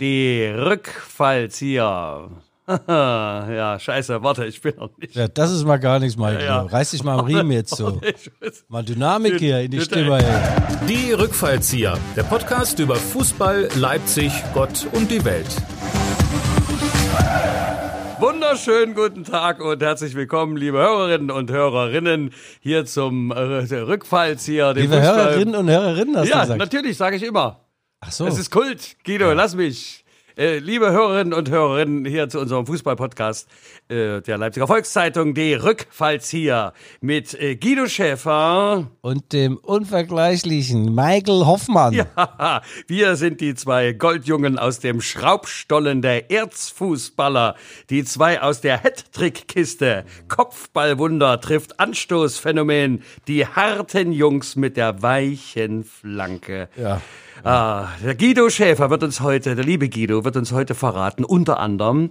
Die Rückfallzieher. ja, scheiße, warte, ich bin noch nicht. Ja, das ist mal gar nichts, Michael. Ja, ja. Reiß dich mal am Riemen jetzt so. Mal Dynamik hier in die Stimme. Ey. Die Rückfallzieher, der Podcast über Fußball, Leipzig, Gott und die Welt. Wunderschönen guten Tag und herzlich willkommen, liebe Hörerinnen und Hörerinnen, hier zum äh, Rückfallzieher. Liebe Fußball- Hörerinnen und Hörerinnen, hast du Ja, gesagt. natürlich, sage ich immer. Ach so. Es ist Kult. Guido, lass mich. Äh, liebe Hörerinnen und Hörerinnen hier zu unserem Fußball-Podcast äh, der Leipziger Volkszeitung, die Rückfallzieher mit äh, Guido Schäfer. Und dem unvergleichlichen Michael Hoffmann. Haha, wir sind die zwei Goldjungen aus dem Schraubstollen der Erzfußballer, die zwei aus der Hattrick-Kiste. Kopfballwunder trifft Anstoßphänomen, die harten Jungs mit der weichen Flanke. Ja. Ah, der Guido Schäfer wird uns heute, der liebe Guido, wird uns heute verraten, unter anderem,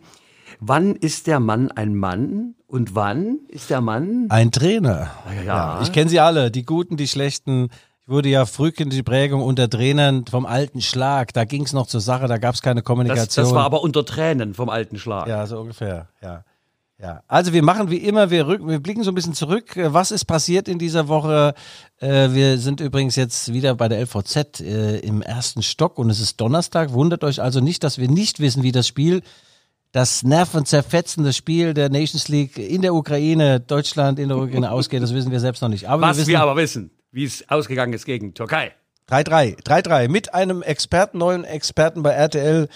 wann ist der Mann ein Mann und wann ist der Mann Ein Trainer. Ja. ich kenne sie alle, die Guten, die Schlechten. Ich wurde ja frühkindliche Prägung unter Trainern vom alten Schlag. Da ging es noch zur Sache, da gab es keine das, Kommunikation. das war aber unter Tränen vom alten Schlag. Ja, so ungefähr, ja. Ja, also wir machen wie immer, wir, rück, wir blicken so ein bisschen zurück. Äh, Was ist passiert in dieser Woche? Äh, wir sind übrigens jetzt wieder bei der LVZ äh, im ersten Stock und es ist Donnerstag. Wundert euch also nicht, dass wir nicht wissen, wie das Spiel, das nervenzerfetzende Spiel der Nations League in der Ukraine, Deutschland in der Ukraine ausgeht. Das wissen wir selbst noch nicht. Aber Was wir wissen, wir aber wissen, wie es ausgegangen ist gegen Türkei. 3-3, 3-3 mit einem Experten, neuen Experten bei RTL,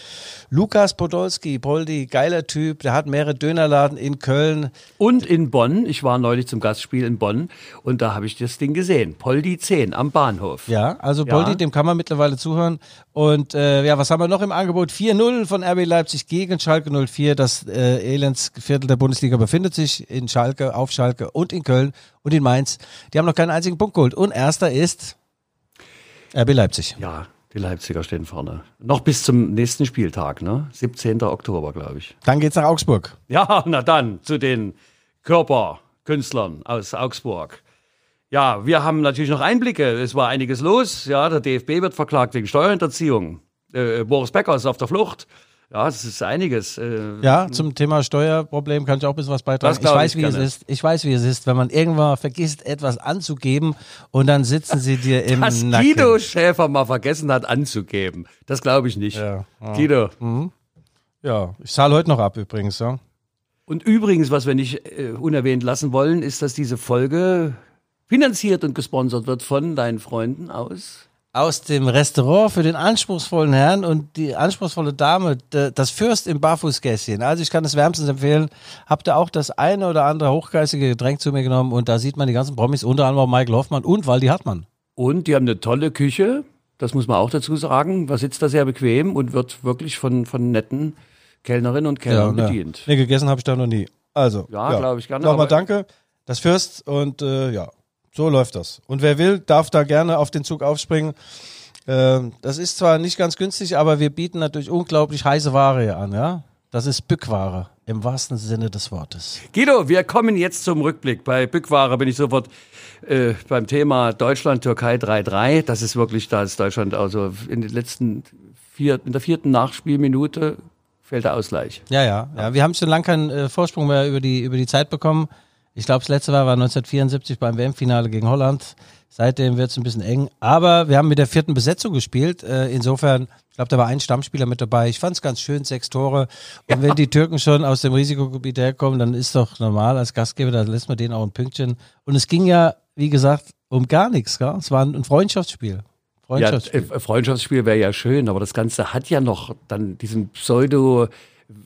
Lukas Podolski, Poldi, geiler Typ, der hat mehrere Dönerladen in Köln. Und in Bonn, ich war neulich zum Gastspiel in Bonn und da habe ich das Ding gesehen. Poldi 10 am Bahnhof. Ja, also Ja. Poldi, dem kann man mittlerweile zuhören. Und äh, ja, was haben wir noch im Angebot? 4-0 von RB Leipzig gegen Schalke 04. Das äh, Elendsviertel der Bundesliga befindet sich in Schalke, auf Schalke und in Köln und in Mainz. Die haben noch keinen einzigen Punkt geholt. Und erster ist RB Leipzig. Ja, die Leipziger stehen vorne. Noch bis zum nächsten Spieltag, ne? 17. Oktober, glaube ich. Dann geht's nach Augsburg. Ja, na dann zu den Körperkünstlern aus Augsburg. Ja, wir haben natürlich noch Einblicke. Es war einiges los. Ja, der DFB wird verklagt wegen Steuerhinterziehung. Äh, Boris Becker ist auf der Flucht. Ja, es ist einiges. Äh, Ja, zum Thema Steuerproblem kann ich auch ein bisschen was beitragen. Ich weiß, ich wie es ist. Ich weiß, wie es ist, wenn man irgendwann vergisst, etwas anzugeben und dann sitzen sie dir im dass Nacken. Guido Schäfer mal vergessen hat anzugeben. Das glaube ich nicht. Ja, ja. Guido. Ja, ich zahle heute noch ab übrigens, ja. Und übrigens, was wir nicht äh, unerwähnt lassen wollen, ist, dass diese Folge finanziert und gesponsert wird von deinen Freunden aus. Aus dem Restaurant für den anspruchsvollen Herrn und die anspruchsvolle Dame, das Fürst im Barfußgässchen. Also ich kann es wärmstens empfehlen. Habt ihr auch das eine oder andere hochgeistige Getränk zu mir genommen und da sieht man die ganzen Promis, unter anderem auch Michael Hoffmann und Waldi Hartmann. Und die haben eine tolle Küche, das muss man auch dazu sagen. Man sitzt da sehr bequem und wird wirklich von, von netten Kellnerinnen und Kellnern ja. bedient. Nee, gegessen habe ich da noch nie. Also, Ja, glaub ich gerne, Nochmal danke. Das Fürst und äh, ja, so läuft das. Und wer will, darf da gerne auf den Zug aufspringen. Ähm, das ist zwar nicht ganz günstig, aber wir bieten natürlich unglaublich heiße Ware hier an, ja. Das ist Bückware im wahrsten Sinne des Wortes. Guido, wir kommen jetzt zum Rückblick. Bei Bückware bin ich sofort äh, beim Thema Deutschland-Türkei 3-3. Das ist wirklich, da ist Deutschland also in den letzten vier, in der vierten Nachspielminute fällt der Ausgleich. Ja, ja, ja. Wir haben schon lange keinen äh, Vorsprung mehr über die, über die Zeit bekommen. Ich glaube, das letzte Mal war 1974 beim WM-Finale gegen Holland. Seitdem wird es ein bisschen eng. Aber wir haben mit der vierten Besetzung gespielt. Äh, insofern, ich glaube, da war ein Stammspieler mit dabei. Ich fand es ganz schön, sechs Tore. Und wenn die Türken schon aus dem Risikogebiet herkommen, dann ist doch normal als Gastgeber, da lässt man denen auch ein Pünktchen. Und es ging ja, wie gesagt, um gar nichts. Gell? Es war ein Freundschaftsspiel. Ja, Freundschaftsspiel. äh, Freundschaftsspiel wäre ja schön, aber das Ganze hat ja noch dann diesen Pseudo-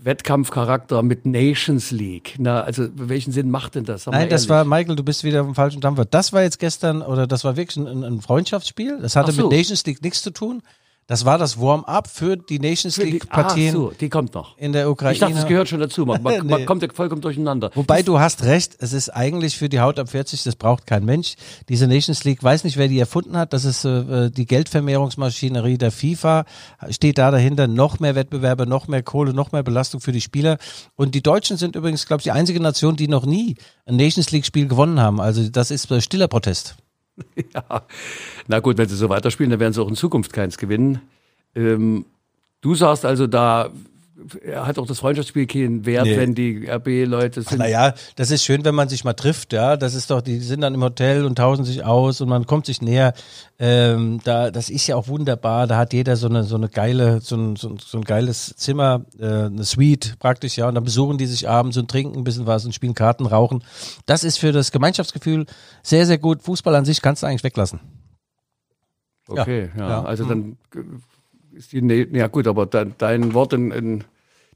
Wettkampfcharakter mit Nations League. Na, also welchen Sinn macht denn das? Sag Nein, das war, Michael, du bist wieder auf dem falschen Dampfer. Das war jetzt gestern, oder das war wirklich ein, ein Freundschaftsspiel. Das hatte so. mit Nations League nichts zu tun. Das war das Warm-up für die Nations League-Partien Ach so, die kommt noch. in der Ukraine. Ich dachte, das gehört schon dazu. Man, man, Nee. man kommt ja vollkommen durcheinander. Wobei du hast recht, es ist eigentlich für die Haut ab 40, das braucht kein Mensch. Diese Nations League, weiß nicht, wer die erfunden hat, das ist äh, die Geldvermehrungsmaschinerie der FIFA, steht da dahinter, noch mehr Wettbewerbe, noch mehr Kohle, noch mehr Belastung für die Spieler. Und die Deutschen sind übrigens, glaube ich, die einzige Nation, die noch nie ein Nations League-Spiel gewonnen haben. Also das ist äh, stiller Protest. Ja. Na gut, wenn sie so weiterspielen, dann werden sie auch in Zukunft keins gewinnen. Ähm, Du sagst also, da hat auch das Freundschaftsspiel keinen Wert, nee. wenn die RB-Leute sind. Naja, das ist schön, wenn man sich mal trifft, ja. Das ist doch, die sind dann im Hotel und tauschen sich aus und man kommt sich näher. Ähm, da, das ist ja auch wunderbar. Da hat jeder so eine, so eine geile, so ein, so, so ein geiles Zimmer, äh, eine Suite praktisch, ja. Und dann besuchen die sich abends und trinken ein bisschen was und spielen Karten, rauchen. Das ist für das Gemeinschaftsgefühl sehr, sehr gut. Fußball an sich kannst du eigentlich weglassen. Okay, ja. ja. Also dann ist die, nee, ja gut, aber dein, dein Wort in, in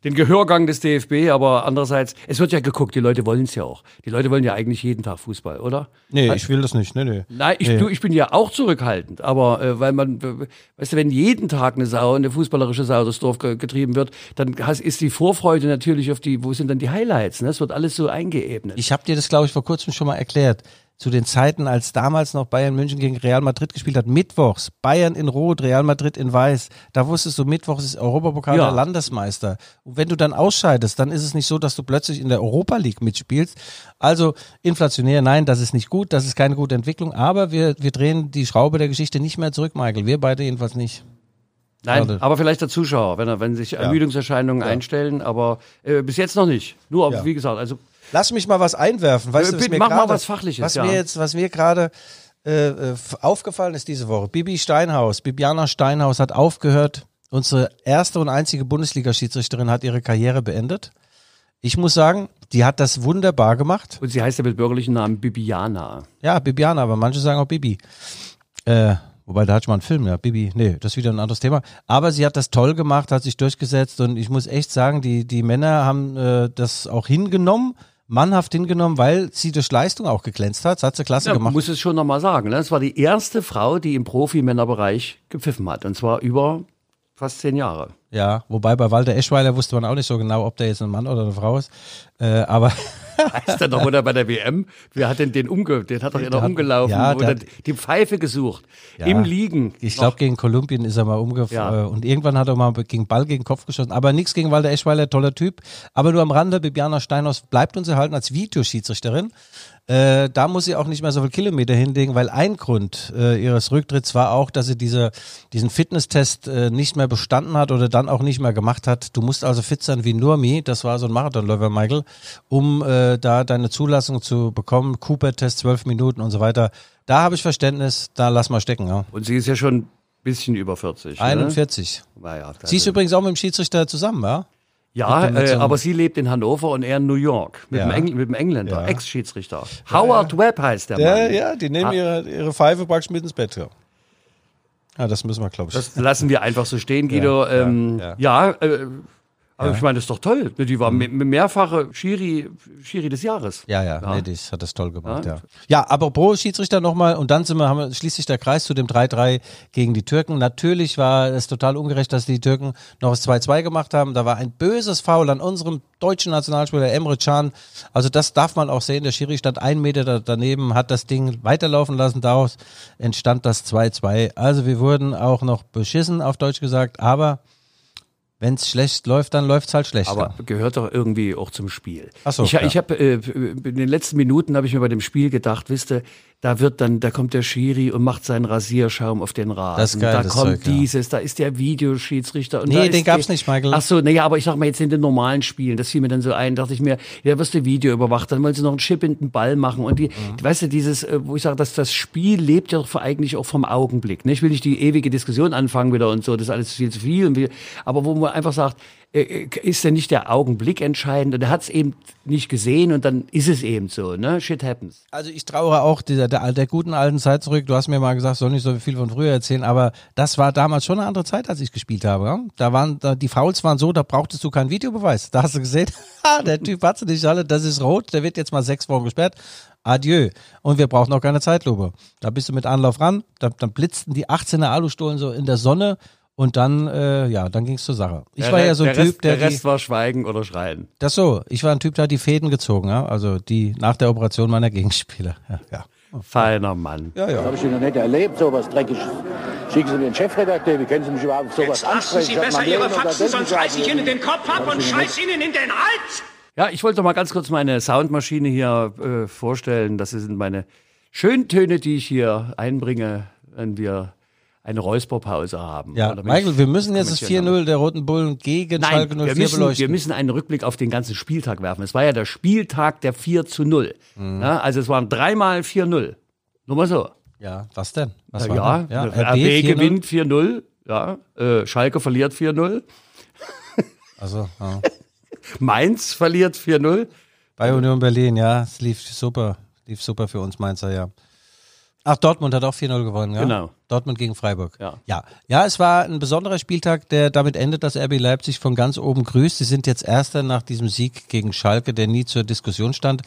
den Gehörgang des DFB, aber andererseits, es wird ja geguckt, die Leute wollen es ja auch. Die Leute wollen ja eigentlich jeden Tag Fußball, oder? Nee, ich will das nicht. Nee, nee. Nein, ich, nee. Du, ich bin ja auch zurückhaltend, aber äh, weil man, weißt du, wenn jeden Tag eine Sau, eine fußballerische Sau durchs Dorf getrieben wird, dann ist die Vorfreude natürlich auf die, wo sind dann die Highlights? Ne? Es wird alles so eingeebnet. Ich habe dir das, glaube ich, vor kurzem schon mal erklärt zu den Zeiten, als damals noch Bayern München gegen Real Madrid gespielt hat, mittwochs, Bayern in Rot, Real Madrid in Weiß, da wusstest du, mittwochs ist Europapokal ja. der Landesmeister. Und wenn du dann ausscheidest, dann ist es nicht so, dass du plötzlich in der Europa League mitspielst. Also inflationär, nein, das ist nicht gut, das ist keine gute Entwicklung, aber wir, wir drehen die Schraube der Geschichte nicht mehr zurück, Michael. Wir beide jedenfalls nicht. Nein, Warte. aber vielleicht der Zuschauer, wenn, er, wenn sich Ermüdungserscheinungen ja. einstellen, aber äh, bis jetzt noch nicht. Nur, ja. wie gesagt, also Lass mich mal was einwerfen. Weißt äh, du, was mir mach grade, mal was Fachliches. Was ja. mir jetzt, was mir gerade äh, äh, aufgefallen ist diese Woche. Bibi Steinhaus, Bibiana Steinhaus hat aufgehört. Unsere erste und einzige Bundesliga-Schiedsrichterin hat ihre Karriere beendet. Ich muss sagen, die hat das wunderbar gemacht. Und sie heißt ja mit bürgerlichen Namen Bibiana. Ja, Bibiana, aber manche sagen auch Bibi. Äh, wobei, da hatte ich mal einen Film, ja, Bibi, nee, das ist wieder ein anderes Thema. Aber sie hat das toll gemacht, hat sich durchgesetzt und ich muss echt sagen, die, die Männer haben äh, das auch hingenommen mannhaft hingenommen, weil sie durch Leistung auch geglänzt hat. Das hat sie klasse ja, gemacht. muss es schon nochmal sagen. Ne? Es war die erste Frau, die im Profi-Männerbereich gepfiffen hat. Und zwar über fast zehn Jahre. Ja, wobei bei Walter Eschweiler wusste man auch nicht so genau, ob der jetzt ein Mann oder eine Frau ist. Äh, aber Heißt er doch oder bei der WM? Wer hat denn den umge den hat doch immer umgelaufen, ja, oder die Pfeife gesucht ja, im Liegen. Ich glaube gegen Kolumbien ist er mal umgefallen ja. Äh, und irgendwann hat er mal gegen Ball gegen Kopf geschossen, aber nichts gegen Walter Eschweiler, toller Typ, aber nur am Rande Bibiana Steinhaus bleibt uns erhalten als Videoschiedsrichterin. Äh, da muss sie auch nicht mehr so viel Kilometer hinlegen, weil ein Grund äh, ihres Rücktritts war auch, dass sie diese, diesen Fitnesstest äh, nicht mehr bestanden hat oder dann auch nicht mehr gemacht hat. Du musst also fit sein wie Nurmi, das war so ein Marathonläufer, Michael, um äh, da deine Zulassung zu bekommen. Cooper-Test zwölf Minuten und so weiter. Da habe ich Verständnis, da lass mal stecken. Ja. Und sie ist ja schon ein bisschen über 40. 41. Ne? Naja, sie ist übrigens auch mit dem Schiedsrichter zusammen, ja? Ja, äh, aber sie lebt in Hannover und er in New York mit, ja. dem, Engl mit dem, Engländer, ja. Ex-Schiedsrichter. Howard Webb heißt der Mann. Ja, ja, die nehmen ihre, ihre Pfeife praktisch mit ins Bett. Ja. ja das müssen wir, glaube ich. Das lassen wir einfach so stehen, Guido. Ja, ähm, ja äh, aber ja. ich meine, das ist doch toll. Die war mhm. mehrfache Schiri, Schiri des Jahres. Ja, ja, ja. nee, das hat das toll gemacht, ja. Ja, ja aber pro Schiedsrichter nochmal und dann sind wir, haben wir, schließt sich der Kreis zu dem 3-3 gegen die Türken. Natürlich war es total ungerecht, dass die Türken noch das 2-2 gemacht haben. Da war ein böses Foul an unserem deutschen Nationalspieler Emre Can. Also das darf man auch sehen. Der Schiri stand einen Meter daneben, hat das Ding weiterlaufen lassen. Daraus entstand das 2-2. Also wir wurden auch noch beschissen, auf Deutsch gesagt, aber wenn es schlecht läuft, dann läuft es halt schlechter. Aber gehört doch irgendwie auch zum Spiel. Ach so, ich, ja. ich habe äh, in den letzten Minuten habe ich mir bei dem Spiel gedacht, wisst ihr, da wird dann, da kommt der Schiri und macht seinen Rasierschaum auf den Rasen. Das ist geil, da das kommt Zeug, dieses, ja. da ist der Videoschiedsrichter. Und nee, den gab's die, nicht, Michael. Ach so, nee, aber ich sag mal jetzt in den normalen Spielen, das fiel mir dann so ein, dachte ich mir, ja, wirst du Video überwacht, dann wollen sie noch einen Chip in den Ball machen und die, mhm. weißt du, dieses, äh, wo ich sage, dass das Spiel lebt ja doch eigentlich auch vom Augenblick. Ne? Ich will nicht die ewige Diskussion anfangen wieder und so, das ist alles viel zu viel, und viel aber wo man einfach sagt, ist denn nicht der Augenblick entscheidend und er hat es eben nicht gesehen und dann ist es eben so, ne? Shit happens. Also ich trauere auch dieser, der, der guten alten Zeit zurück. Du hast mir mal gesagt, soll nicht so viel von früher erzählen, aber das war damals schon eine andere Zeit, als ich gespielt habe. Ja? Da waren, da, die Fouls waren so, da brauchtest du keinen Videobeweis. Da hast du gesehen, der Typ hat sie nicht alle, das ist rot, der wird jetzt mal sechs Wochen gesperrt. Adieu. Und wir brauchen auch keine Zeitlupe. Da bist du mit Anlauf ran, da, dann blitzten die 18er Alustohlen so in der Sonne und dann, äh, ja, dann ging es zur Sache. Ich der war ja so ein Typ, der. Der Rest die, war Schweigen oder Schreien. Das so. Ich war ein Typ, der hat die Fäden gezogen, ja. Also die nach der Operation meiner Gegenspieler. Ja. ja. Feiner Mann. Ja, ja. Das habe ich noch nicht erlebt, sowas Dreckiges. Schicken Sie mir den Chefredakteur, wie können Sie mich überhaupt sowas Jetzt ansprechen? Sie besser Ihre Faxen, sonst reiß ich Ihnen den Kopf ab und scheiß Ihnen in den Hals! Ja, ich wollte doch mal ganz kurz meine Soundmaschine hier äh, vorstellen. Das sind meine Schöntöne, die ich hier einbringe, wenn wir eine Räusperpause haben. Ja, Michael, ich wir müssen jetzt das kommentieren 4-0 der Roten Bullen gegen Nein, Schalke 04 wir müssen, beleuchten. wir müssen einen Rückblick auf den ganzen Spieltag werfen. Es war ja der Spieltag der 4 zu 0. Mhm. Ja, also es waren dreimal 4-0. Nur mal so. ja, was denn? Was ja, war denn? RB, 4-0? gewinnt 4-0. Ja, äh, Schalke verliert 4-0. Also, ja. Mainz verliert 4-0. Bei Union Berlin, ja, es lief super. Lief super für uns Mainzer, ja. Ach, Dortmund hat auch 4-0 gewonnen, ja? Genau. Dortmund gegen Freiburg. Ja. ja. Ja, es war ein besonderer Spieltag, der damit endet, dass RB Leipzig von ganz oben grüßt. Sie sind jetzt Erster nach diesem Sieg gegen Schalke, der nie zur Diskussion stand.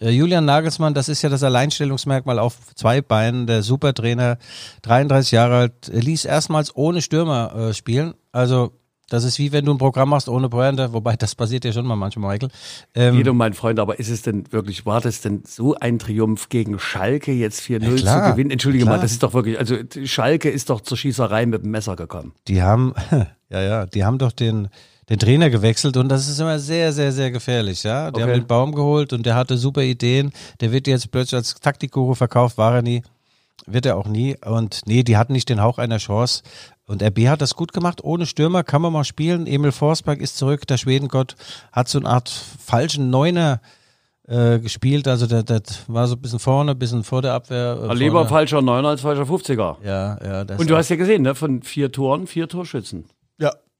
Äh, Julian Nagelsmann, das ist ja das Alleinstellungsmerkmal auf zwei Beinen, der Supertrainer, 33 Jahre alt, ließ erstmals ohne Stürmer äh, spielen. Also das ist wie wenn du ein Programm machst ohne Pointe, wobei das passiert ja schon mal manchmal, Michael. Ähm, Guido, mein Freund, aber ist es denn wirklich, war das denn so ein Triumph gegen Schalke jetzt 4-0 Ja, zu gewinnen? Entschuldige klar. mal, das ist doch wirklich, also Schalke ist doch zur Schießerei mit dem Messer gekommen. Die haben, ja, ja, die haben doch den, den Trainer gewechselt und das ist immer sehr, sehr, sehr gefährlich, ja. Die Okay. haben den Baum geholt und der hatte super Ideen. Der wird jetzt plötzlich als Taktikguru verkauft, war er nie. Wird er auch nie. Und nee, die hatten nicht den Hauch einer Chance. Und RB hat das gut gemacht. Ohne Stürmer kann man mal spielen. Emil Forsberg ist zurück. Der Schwedengott hat so eine Art falschen Neuner äh, gespielt. Also der, der war so ein bisschen vorne, ein bisschen vor der Abwehr. Äh, Lieber falscher Neuner als falscher 50er. Ja, ja. Und du hast ja gesehen, ne, von vier Toren, vier Torschützen.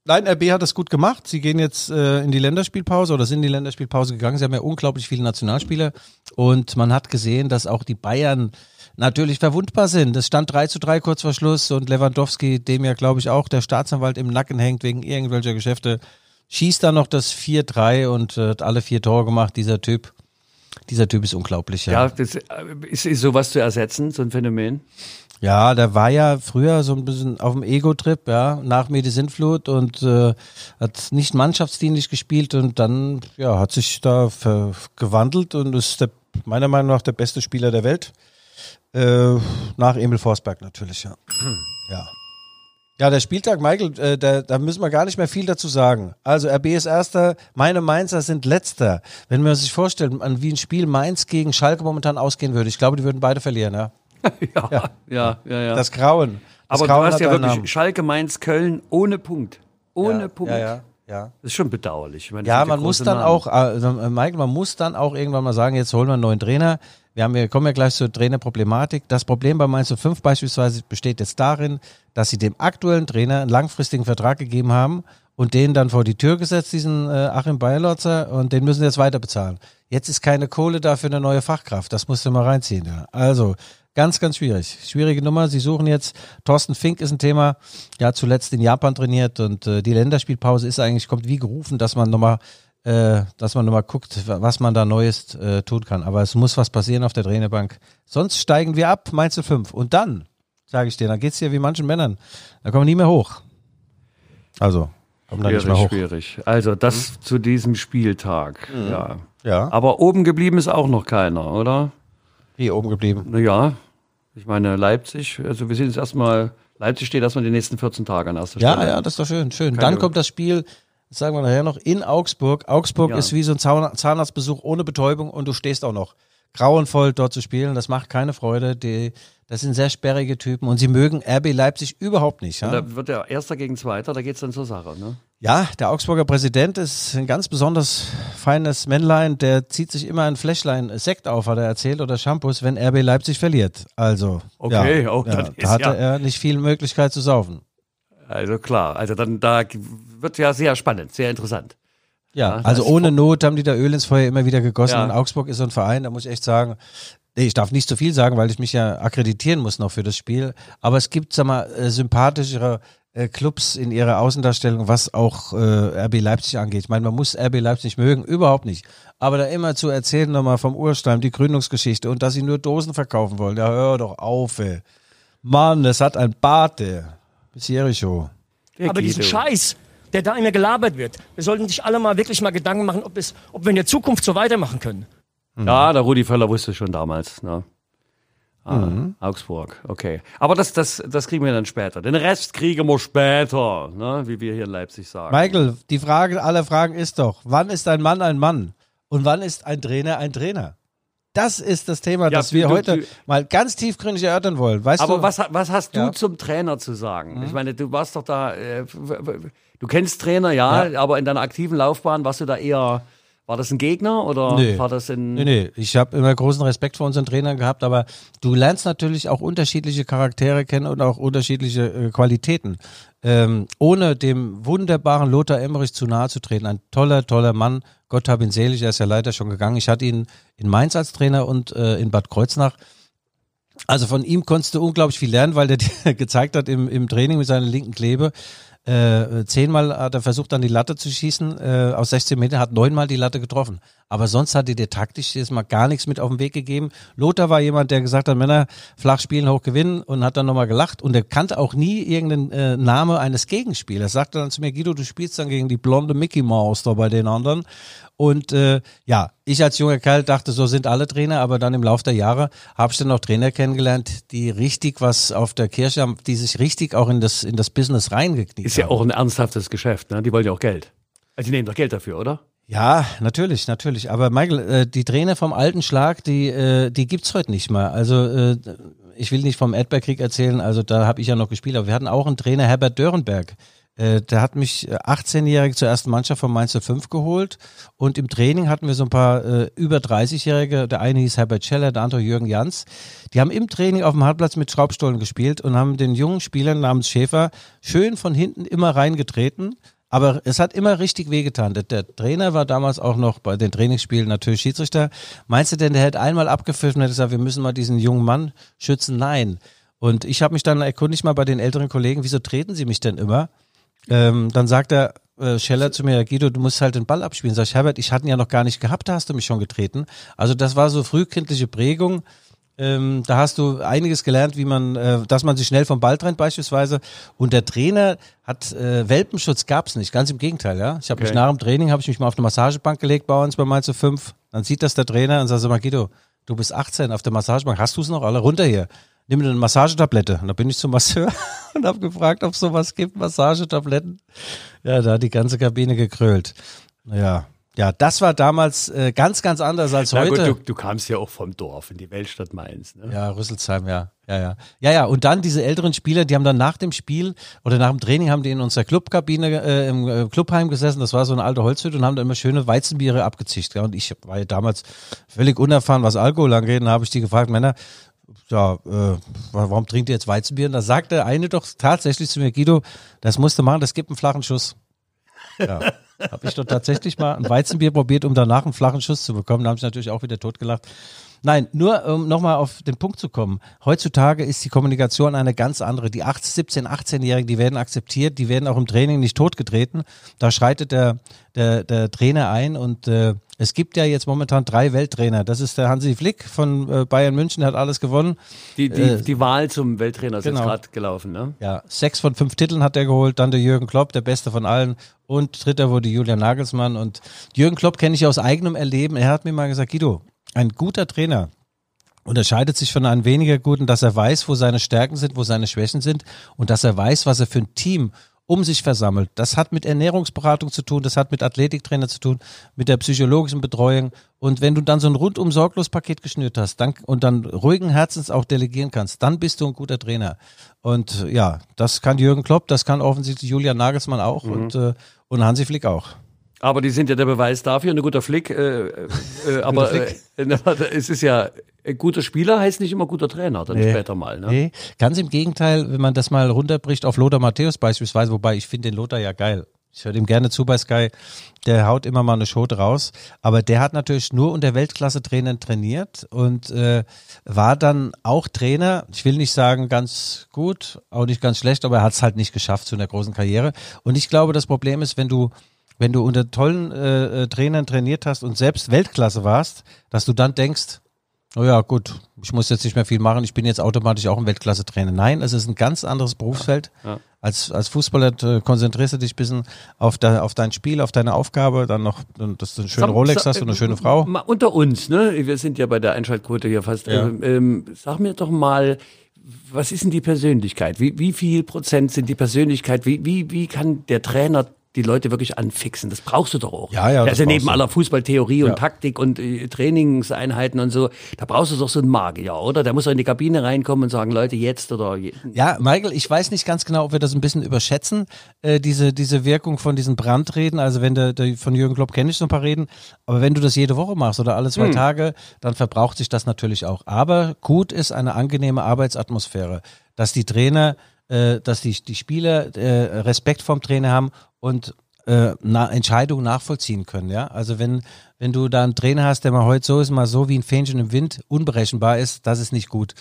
Ja. Nein, RB hat das gut gemacht. Sie gehen jetzt äh, in die Länderspielpause oder sind in die Länderspielpause gegangen. Sie haben ja unglaublich viele Nationalspieler und man hat gesehen, dass auch die Bayern natürlich verwundbar sind. Es stand 3 zu 3 kurz vor Schluss und Lewandowski, dem ja glaube ich auch der Staatsanwalt im Nacken hängt wegen irgendwelcher Geschäfte, schießt dann noch das 4-3 und äh, hat alle vier Tore gemacht. Dieser Typ, dieser Typ ist unglaublich. Ja, das äh, ist, ist sowas zu ersetzen, so ein Phänomen. Ja, der war ja früher so ein bisschen auf dem Ego-Trip, ja, nach mir und äh, hat nicht mannschaftsdienlich gespielt und dann ja, hat sich da gewandelt und ist der, meiner Meinung nach der beste Spieler der Welt. Äh, nach Emil Forsberg natürlich, ja. ja. Ja, der Spieltag, Michael, äh, da, da müssen wir gar nicht mehr viel dazu sagen. Also RB ist Erster, meine Mainzer sind Letzter. Wenn man sich vorstellt, an wie ein Spiel Mainz gegen Schalke momentan ausgehen würde, ich glaube, die würden beide verlieren, ja. Ja, ja, ja. ja. Das Grauen. Das Aber Grauen du hast ja wirklich Namen. Schalke, Mainz, Köln ohne Punkt. Ohne ja, Punkt. Ja, ja, ja. Das ist schon bedauerlich. Ich meine, Ja, man muss dann Namen. auch, äh, Michael, man muss dann auch irgendwann mal sagen, jetzt holen wir einen neuen Trainer. Wir, haben, wir kommen ja gleich zur Trainerproblematik. Das Problem bei Mainz 05 beispielsweise besteht jetzt darin, dass sie dem aktuellen Trainer einen langfristigen Vertrag gegeben haben und den dann vor die Tür gesetzt, diesen äh, Achim Bayerlotzer, und den müssen sie jetzt weiter bezahlen. Jetzt ist keine Kohle da für eine neue Fachkraft. Das musst du mal reinziehen. Ja. Also, ganz, ganz schwierig. Schwierige Nummer. Sie suchen jetzt, Thorsten Fink ist ein Thema, hat zuletzt in Japan trainiert und äh, die Länderspielpause ist eigentlich, kommt wie gerufen, dass man nochmal äh, dass man nochmal guckt, was man da Neues äh, tun kann. Aber es muss was passieren auf der Trainerbank. Sonst steigen wir ab, Mainz 05. Und dann, sage ich dir, dann geht's hier wie manchen Männern. Da kommen wir nie mehr hoch. Also, kommen da nicht mehr Schwierig, hoch. schwierig. Also das zu diesem Spieltag. Ja. Ja, Aber oben geblieben ist auch noch keiner, oder? Hier oben geblieben. Naja, ich meine Leipzig, also wir sind jetzt erstmal, Leipzig steht erstmal die nächsten 14 Tage an erster Ja, Stelle. ja, das ist doch schön, schön. Keine- Dann kommt das Spiel, das sagen wir nachher noch, in Augsburg. Augsburg Ja. ist wie so ein Zahnarztbesuch ohne Betäubung und du stehst auch noch grauenvoll dort zu spielen. Das macht keine Freude. Die, das sind sehr sperrige Typen und sie mögen RB Leipzig überhaupt nicht. Ja? Da wird der Erster gegen Zweiter, da geht's dann zur Sache. Ne? Ja, der Augsburger Präsident ist ein ganz besonders feines Männlein. Der zieht sich immer ein Fläschlein Sekt auf, hat er erzählt, oder Shampoos, wenn RB Leipzig verliert. Also, Okay, ja, oh, ja, da hatte ja- er nicht viel Möglichkeit zu saufen. Also klar, also dann da wird ja sehr spannend, sehr interessant. Ja, das also ohne Not haben die da Öl ins Feuer immer wieder gegossen. Ja. Und Augsburg ist so ein Verein, da muss ich echt sagen, nee, ich darf nicht zu viel sagen, weil ich mich ja akkreditieren muss noch für das Spiel. Aber es gibt, sag mal, äh, sympathischere äh, Clubs in ihrer Außendarstellung, was auch äh, RB Leipzig angeht. Ich meine, man muss RB Leipzig mögen, überhaupt nicht. Aber da immer zu erzählen nochmal vom Urstein, die Gründungsgeschichte und dass sie nur Dosen verkaufen wollen, ja hör doch auf, ey. Mann, es hat ein Bart, ey. Bis Jericho. Der Aber diesen. Scheiß, der da immer gelabert wird, wir sollten sich alle mal wirklich mal Gedanken machen, ob, es, ob wir in der Zukunft so weitermachen können. Ja, der Rudi Völler wusste schon damals. Ne? Ah, Mhm. Augsburg, okay. Aber das, das, das kriegen wir dann später. Den Rest kriegen wir später, ne? wie wir hier in Leipzig sagen. Michael, die Frage aller Fragen ist doch, wann ist ein Mann ein Mann? Und wann ist ein Trainer ein Trainer? das ist das Thema, Ja, das wir du- heute du- mal ganz tiefgründig erörtern wollen. Weißt Aber was, was hast du Ja. Mhm. zum Trainer zu sagen? Ich meine, du warst doch da, äh, du kennst Trainer, ja, aber in deiner aktiven Laufbahn warst du da eher, war das ein Gegner oder Nee. war das ein... Nee, nee, ich habe immer großen Respekt vor unseren Trainern gehabt, aber du lernst natürlich auch unterschiedliche Charaktere kennen und auch unterschiedliche äh, Qualitäten. Ähm, ohne dem wunderbaren Lothar Emmerich zu nahe zu treten. Ein toller, toller Mann. Gott hab ihn selig, er ist ja leider schon gegangen. Ich hatte ihn in Mainz als Trainer und äh, in Bad Kreuznach. Also von ihm konntest du unglaublich viel lernen, weil der dir gezeigt hat im, im Training mit seiner linken Klebe. Äh, zehnmal hat er versucht, an die Latte zu schießen, äh, aus 16 Metern, hat neunmal die Latte getroffen. Aber sonst hat er dir taktisch jetzt mal gar nichts mit auf den Weg gegeben. Lothar war jemand, der gesagt hat, Männer flach spielen, hoch gewinnen und hat dann nochmal gelacht. Und er kannte auch nie irgendeinen äh, Name eines Gegenspielers. Er sagte dann zu mir, Guido, du spielst dann gegen die blonde Mickey Mouse da bei den anderen. Und äh, ja, ich als junger Kerl dachte, so sind alle Trainer, aber dann im Laufe der Jahre habe ich dann auch Trainer kennengelernt, die richtig was auf der Kirche haben, die sich richtig auch in das, in das Business reingekniet Ist ja haben. auch ein ernsthaftes Geschäft, ne? Die wollen ja auch Geld. Also die nehmen doch Geld dafür, oder? Ja, natürlich, natürlich. Aber Michael, äh, die Trainer vom alten Schlag, die, äh, die gibt's heute nicht mehr. Also äh, ich will nicht vom Erdbeerkrieg erzählen, also da habe ich ja noch gespielt, aber wir hatten auch einen Trainer, Herbert Dörenberg. Äh, der hat mich äh, 18-jährig zur ersten Mannschaft von Mainz 05 geholt und im Training hatten wir so ein paar äh, über 30-Jährige, der eine hieß Herbert Scheller, der andere Jürgen Jans. Die haben im Training auf dem Hartplatz mit Schraubstollen gespielt und haben den jungen Spielern namens Schäfer schön von hinten immer reingetreten. Aber es hat immer richtig wehgetan. Der, der Trainer war damals auch noch bei den Trainingsspielen natürlich Schiedsrichter. Meinst du denn, der hätte einmal abgepfiffen und hätte gesagt, wir müssen mal diesen jungen Mann schützen? Nein. Und ich habe mich dann erkundigt mal bei den älteren Kollegen, wieso treten sie mich denn immer? Ähm, dann sagt er, äh, Scheller zu mir, Guido, du musst halt den Ball abspielen. Sag ich, Herbert, ich hatte ihn ja noch gar nicht gehabt, da hast du mich schon getreten. Also das war so frühkindliche Prägung. Ähm, da hast du einiges gelernt, wie man, äh, dass man sich schnell vom Ball trennt beispielsweise. Und der Trainer hat äh, Welpenschutz gab's nicht, ganz im Gegenteil. Ja, ich habe mich Okay. nach dem Training habe ich mich mal auf eine Massagebank gelegt bei uns bei Mainz 5. Dann sieht das der Trainer und sagt, sag mal Guido, du bist 18 auf der Massagebank, hast du es noch alle runter hier? Nimm eine Massagetablette. Und da bin ich zum Masseur und habe gefragt, ob es sowas gibt, Massagetabletten. Ja, da hat die ganze Kabine gekrölt. Ja, ja, das war damals äh, ganz, ganz anders als Na heute. gut, du, du kamst ja auch vom Dorf in die Weltstadt Mainz. Ne? Ja, Rüsselsheim, ja. Ja, ja. Ja, ja. Und dann diese älteren Spieler, die haben dann nach dem Spiel oder nach dem Training haben die in unserer Clubkabine äh, im äh, Clubheim gesessen. Das war so eine alte Holzhütte und haben dann immer schöne Weizenbiere abgezischt. Ja. Und ich war ja damals völlig unerfahren, was Alkohol angeht. Und da habe ich die gefragt, Männer, ja, äh, warum trinkt ihr jetzt Weizenbier? Und da sagte der eine doch tatsächlich zu mir, Guido, das musst du machen, das gibt einen flachen Schuss. Ja. Habe ich doch tatsächlich mal ein Weizenbier probiert, um danach einen flachen Schuss zu bekommen. Da habe ich natürlich auch wieder totgelacht. Nein, nur um nochmal auf den Punkt zu kommen. Heutzutage ist die Kommunikation eine ganz andere. Die 18, 17, 18-Jährigen, die werden akzeptiert, die werden auch im Training nicht totgetreten. Da schreitet der, der, der Trainer ein und äh, es gibt ja jetzt momentan drei Welttrainer. Das ist der Hansi Flick von äh, Bayern München, der hat alles gewonnen. Die, die, Äh, die Wahl zum Welttrainer ist genau. jetzt gerade gelaufen. Ne? Ja, sechs von fünf Titeln hat er geholt, dann der Jürgen Klopp, der beste von allen. Und dritter wurde Julian Nagelsmann. Und Jürgen Klopp kenne ich aus eigenem Erleben. Er hat mir mal gesagt, Guido, ein guter Trainer unterscheidet sich von einem weniger guten, dass er weiß, wo seine Stärken sind, wo seine Schwächen sind und dass er weiß, was er für ein Team um sich versammelt. Das hat mit Ernährungsberatung zu tun, das hat mit Athletiktrainer zu tun, mit der psychologischen Betreuung. Und wenn du dann so ein rundum sorglos Paket geschnürt hast dann, und dann ruhigen Herzens auch delegieren kannst, dann bist du ein guter Trainer. Und ja, das kann Jürgen Klopp, das kann offensichtlich Julian Nagelsmann auch und, äh, und Hansi Flick auch. Aber die sind ja der Beweis dafür, ein guter Flick. Äh, äh, aber äh, es ist ja, guter Spieler heißt nicht immer guter Trainer, dann Nee. später mal. Ne? Nee, ganz im Gegenteil, wenn man das mal runterbricht auf Lothar Matthäus beispielsweise, wobei ich finde den Lothar ja geil. Ich höre ihm gerne zu bei Sky. Der haut immer mal eine Schote raus. Aber der hat natürlich nur unter Weltklasse-Trainern trainiert und äh, war dann auch Trainer. Ich will nicht sagen ganz gut, auch nicht ganz schlecht, aber er hat es halt nicht geschafft zu einer großen Karriere. Und ich glaube, das Problem ist, wenn du wenn du unter tollen äh, äh, Trainern trainiert hast und selbst Weltklasse warst, dass du dann denkst, Oh ja, gut, ich muss jetzt nicht mehr viel machen, ich bin jetzt automatisch auch ein Weltklasse-Trainer. Nein, es ist ein ganz anderes Berufsfeld. Als, als Fußballer äh, konzentrierst du dich ein bisschen auf, de, auf dein Spiel, auf deine Aufgabe, dann noch, dass du eine schöne Sag- Rolex sag- hast und eine schöne Frau. Mal unter uns, ne? Wir sind ja bei der Einschaltquote hier fast. Ja. Ähm, ähm, sag mir doch mal, was ist denn die Persönlichkeit? Wie, wie viel Prozent sind die Persönlichkeit? Wie, wie, wie kann der Trainer die Leute wirklich anfixen. Das brauchst du doch auch. Ja, ja, Das das ist ja neben du. aller Fußballtheorie und Ja. Taktik und äh, Trainingseinheiten und so, da brauchst du doch so einen Magier, oder? Der muss doch in die Kabine reinkommen und sagen, Leute, jetzt oder je. Ja, Michael, ich weiß nicht ganz genau, ob wir das ein bisschen überschätzen, äh, diese, diese Wirkung von diesen Brandreden. Also wenn der, der von Jürgen Klopp kenne ich so ein paar Reden, aber wenn du das jede Woche machst oder alle zwei Hm. Tage, dann verbraucht sich das natürlich auch. Aber gut ist eine angenehme Arbeitsatmosphäre, dass die Trainer, äh, dass die, die Spieler äh, Respekt vom Trainer haben und äh, na, Entscheidungen nachvollziehen können. Ja, also wenn wenn du da einen Trainer hast, der mal heute so ist, mal so wie ein Fähnchen im Wind, unberechenbar ist, das ist nicht gut.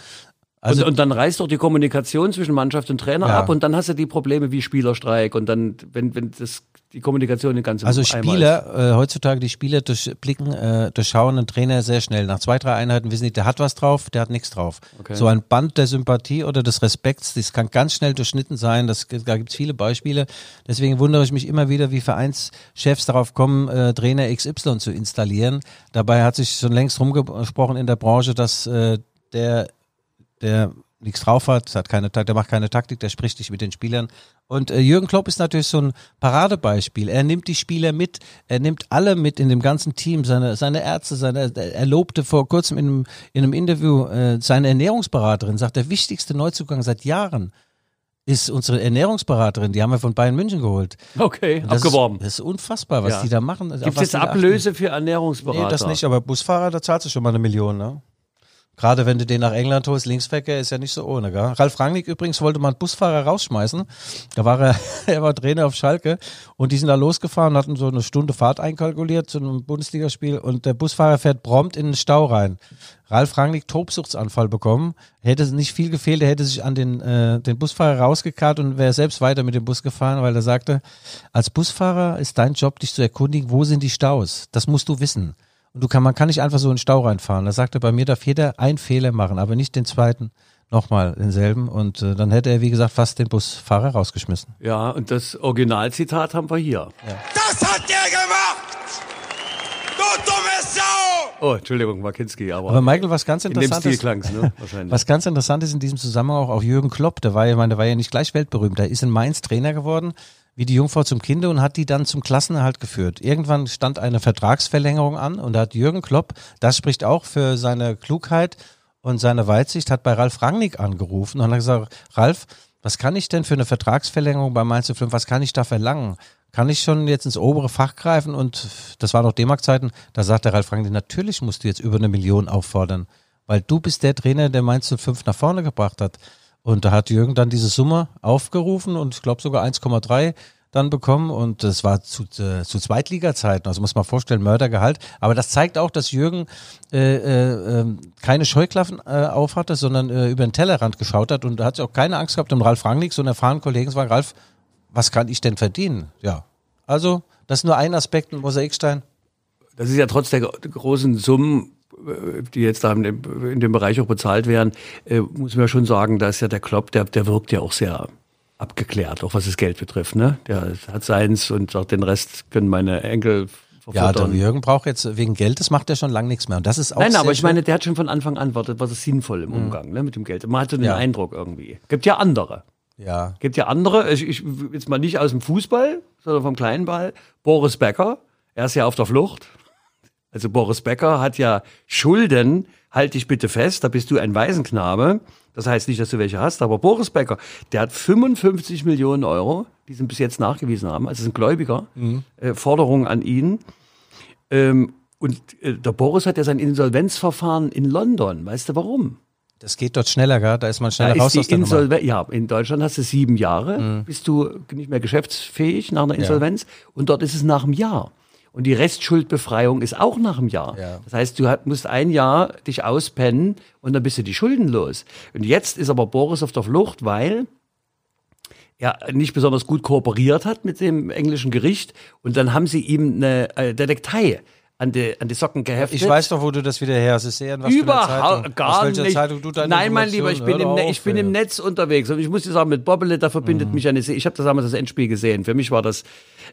Also und, und dann reißt doch die Kommunikation zwischen Mannschaft und Trainer Ja. ab und dann hast du die Probleme wie Spielerstreik und dann, wenn, wenn das, die Kommunikation den ganzen Also. Spieler, äh, heutzutage die Spieler durchblicken, äh, durchschauen einen Trainer sehr schnell. Nach zwei, drei Einheiten wissen die, der hat was drauf, der hat nichts drauf. So ein Band der Sympathie oder des Respekts, das kann ganz schnell durchschnitten sein. Das, da gibt es viele Beispiele. Deswegen wundere ich mich immer wieder, wie Vereinschefs darauf kommen, äh, Trainer XY zu installieren. Dabei hat sich schon längst rumgesprochen in der Branche, dass äh, der der nichts drauf hat, hat keine, der macht keine Taktik, der spricht nicht mit den Spielern. Und äh, Jürgen Klopp ist natürlich so ein Paradebeispiel. Er nimmt die Spieler mit, er nimmt alle mit in dem ganzen Team, seine, seine Ärzte, seine, er lobte vor kurzem in einem, in einem Interview äh, seine Ernährungsberaterin, sagt, der wichtigste Neuzugang seit Jahren ist unsere Ernährungsberaterin, die haben wir von Bayern München geholt. Okay, Das abgeworben. Ist, das ist unfassbar, was Ja. die da machen. Gibt es jetzt da achten. Ablöse für Ernährungsberater? Nee, das nicht, aber Busfahrer, da zahlst du schon mal eine Million, ne? Gerade wenn du den nach England holst, Linksverkehr ist ja nicht so ohne, gell? Ralf Rangnick übrigens wollte mal einen Busfahrer rausschmeißen. Da war er, er war Trainer auf Schalke und die sind da losgefahren, hatten so eine Stunde Fahrt einkalkuliert zu einem Bundesligaspiel und der Busfahrer fährt prompt in den Stau rein. Ralf Rangnick Tobsuchtsanfall bekommen, hätte nicht viel gefehlt, er hätte sich an den, äh, den Busfahrer rausgekarrt und wäre selbst weiter mit dem Bus gefahren, weil er sagte, als Busfahrer ist dein Job, dich zu erkundigen, wo sind die Staus? Das musst du wissen. Und du kann, man kann nicht einfach so in den Stau reinfahren. Da sagte er, bei mir darf jeder einen Fehler machen, aber nicht den zweiten nochmal denselben. Und äh, dann hätte er, wie gesagt, fast den Busfahrer rausgeschmissen. Ja, und das Originalzitat haben wir hier. Das hat der gemacht! Du dumme Sau! Oh, Entschuldigung, Markinski, aber, Aber Michael, was ganz in dem interessant Stil ist, ne? Wahrscheinlich. was ganz interessant ist in diesem Zusammenhang auch, auch Jürgen Klopp, der war ja, ich meine, der war ja nicht gleich weltberühmt, der ist in Mainz Trainer geworden, wie die Jungfrau zum Kinde und hat die dann zum Klassenerhalt geführt. Irgendwann stand eine Vertragsverlängerung an und da hat Jürgen Klopp, das spricht auch für seine Klugheit und seine Weitsicht, hat bei Ralf Rangnick angerufen und hat gesagt, Ralf, was kann ich denn für eine Vertragsverlängerung bei Mainz 05, was kann ich da verlangen? Kann ich schon jetzt ins obere Fach greifen? Und das war noch D-Mark-Zeiten, da sagt der Ralf Rangnick, natürlich musst du jetzt über eine Million auffordern, weil du bist der Trainer, der Mainz 05 nach vorne gebracht hat. Und da hat Jürgen dann diese Summe aufgerufen und ich glaube sogar 1,3 dann bekommen und das war zu, äh, zu Zweitliga-Zeiten, also muss man vorstellen, Mördergehalt. Aber das zeigt auch, dass Jürgen äh, äh, äh, keine Scheuklappen äh, aufhatte, sondern äh, über den Tellerrand geschaut hat und da hat sich auch keine Angst gehabt, um Ralf Rangnick, so einen erfahrenen Kollegen sagen, Ralf, was kann ich denn verdienen? Ja, also das ist nur ein Aspekt, ein Mosaikstein. Das ist ja trotz der großen Summen, die jetzt da in dem, in dem Bereich auch bezahlt werden, äh, muss man ja schon sagen, da ist ja der Klopp, der, der wirkt ja auch sehr abgeklärt, auch was das Geld betrifft. Ne? Der hat seins und sagt, den Rest können meine Enkel Ja, der. Jürgen braucht jetzt wegen Geld, das macht er schon lange nichts mehr. Und das ist auch Nein, aber ich meine, der hat schon von Anfang an, war das, war das sinnvoll im Umgang ne, mit dem Geld. Man hatte den Ja. Eindruck irgendwie. Gibt ja andere. ja. Gibt ja andere, ich, ich jetzt mal nicht aus dem Fußball, sondern vom kleinen Ball. Boris Becker, er ist ja auf der Flucht. Also Boris Becker hat ja Schulden, halt dich bitte fest, da bist du ein Waisenknabe. Das heißt nicht, dass du welche hast, aber Boris Becker, der hat 55 Millionen Euro, die sie bis jetzt nachgewiesen haben, also sind Gläubiger, äh, Forderungen an ihn. Ähm, und äh, der Boris hat ja sein Insolvenzverfahren in London. Weißt du warum? Das geht dort schneller, gell? da ist man Da schneller raus ist aus die der Nummer. Mhm. Ja, in Deutschland hast du sieben Jahre, bist du nicht mehr geschäftsfähig nach einer Insolvenz. Und dort ist es nach einem Jahr. Und die Restschuldbefreiung ist auch nach einem Jahr. Ja. Das heißt, du musst ein Jahr dich auspennen und dann bist du die Schulden los. Und jetzt ist aber Boris auf der Flucht, weil er nicht besonders gut kooperiert hat mit dem englischen Gericht. Und dann haben sie ihm eine äh, Detektei an die, an die Socken geheftet. Ich weiß doch, wo du das wieder her hast. Ich sehe an was Überhaupt gar Aus nicht. Zeitung du deine Nein, mein Lieber, ich bin, im, Informationen- Ne- ich bin auf, im. Netz unterwegs und ich muss dir sagen, mit Bobbele, da verbindet Mhm. mich eine Ich habe das damals das Endspiel gesehen. Für mich war das,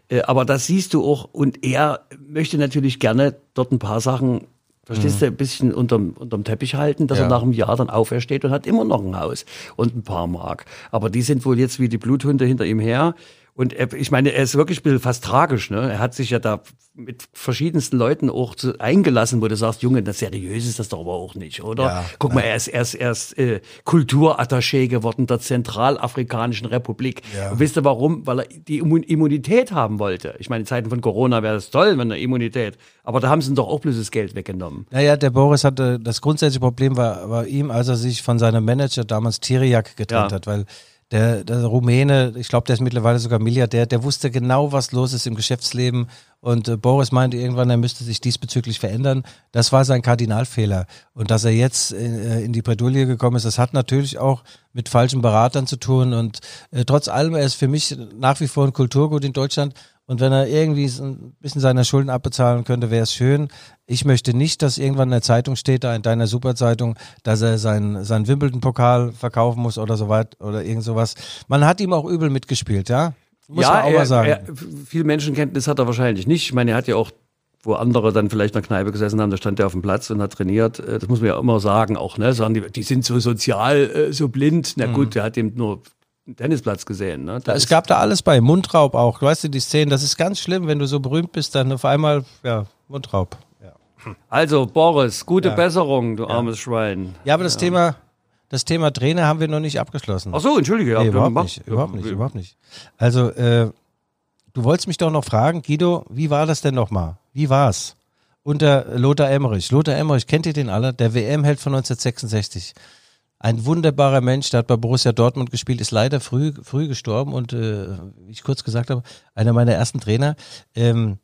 äh, aber das siehst du auch. Und er möchte natürlich gerne dort ein paar Sachen, verstehst du, ein bisschen unterm, unterm Teppich halten, dass Mhm. Ja. er nach einem Jahr dann aufersteht und hat immer noch ein Haus und ein paar Mark. Aber die sind wohl jetzt wie die Bluthunde hinter ihm her. Und er, ich meine, er ist wirklich ein bisschen fast tragisch. Ne? Er hat sich ja da mit verschiedensten Leuten auch zu, eingelassen, wo du sagst, Junge, das seriös ist das doch aber auch nicht, oder? Ja, Guck mal, er ist erst, erst äh, Kulturattaché geworden der Zentralafrikanischen Republik. Ja. Und wisst ihr warum? Weil er die Immun Immunität haben wollte. Ich meine, in Zeiten von Corona wäre das toll, wenn er Immunität. Aber da haben sie ihm doch auch bloß das Geld weggenommen. Naja, der Boris hatte, das grundsätzliche Problem war, war ihm, als er sich von seinem Manager damals Tiriak getrennt Ja. hat, weil der, der Rumäne, ich glaube, der ist mittlerweile sogar Milliardär, der wusste genau, was los ist im Geschäftsleben und äh, Boris meinte irgendwann, er müsste sich diesbezüglich verändern. Das war sein Kardinalfehler. Und dass er jetzt äh, in die Bredouille gekommen ist, das hat natürlich auch mit falschen Beratern zu tun und äh, trotz allem, er ist für mich nach wie vor ein Kulturgut in Deutschland und wenn er irgendwie ein bisschen seine Schulden abbezahlen könnte, wäre es schön. Ich möchte nicht, dass irgendwann in der Zeitung steht, da in deiner Superzeitung, dass er seinen sein Wimbledon-Pokal verkaufen muss oder so weit oder irgend sowas. Man hat ihm auch übel mitgespielt, ja? Muss ja, man auch er, mal sagen. Er, viel Menschenkenntnis hat er wahrscheinlich nicht. Ich meine, er hat ja auch, wo andere dann vielleicht in der Kneipe gesessen haben, da stand er auf dem Platz und hat trainiert. Äh, Das muss man ja immer sagen auch, ne? Sagen die, die sind so sozial, äh, so blind. Na gut, der hat eben nur Tennisplatz gesehen, ne? Da es gab da alles bei, Mundraub auch. Du weißt du, die Szenen, das ist ganz schlimm, wenn du so berühmt bist, dann auf einmal, ja, Mundraub. Also, Boris, gute Ja. Besserung, du armes Schwein. Ja, aber das Thema, das Thema Trainer haben wir noch nicht abgeschlossen. Ach so, entschuldige. ja, Nee, überhaupt nicht, überhaupt nicht, überhaupt nicht. Also, äh, du wolltest mich doch noch fragen, Guido, wie war das denn nochmal? Wie war's? Unter Lothar Emmerich. Lothar Emmerich, kennt ihr den alle? Der WM-Held von 1966. Ein wunderbarer Mensch, der hat bei Borussia Dortmund gespielt, ist leider früh, früh gestorben und, äh, wie ich kurz gesagt habe, einer meiner ersten Trainer. Ähm,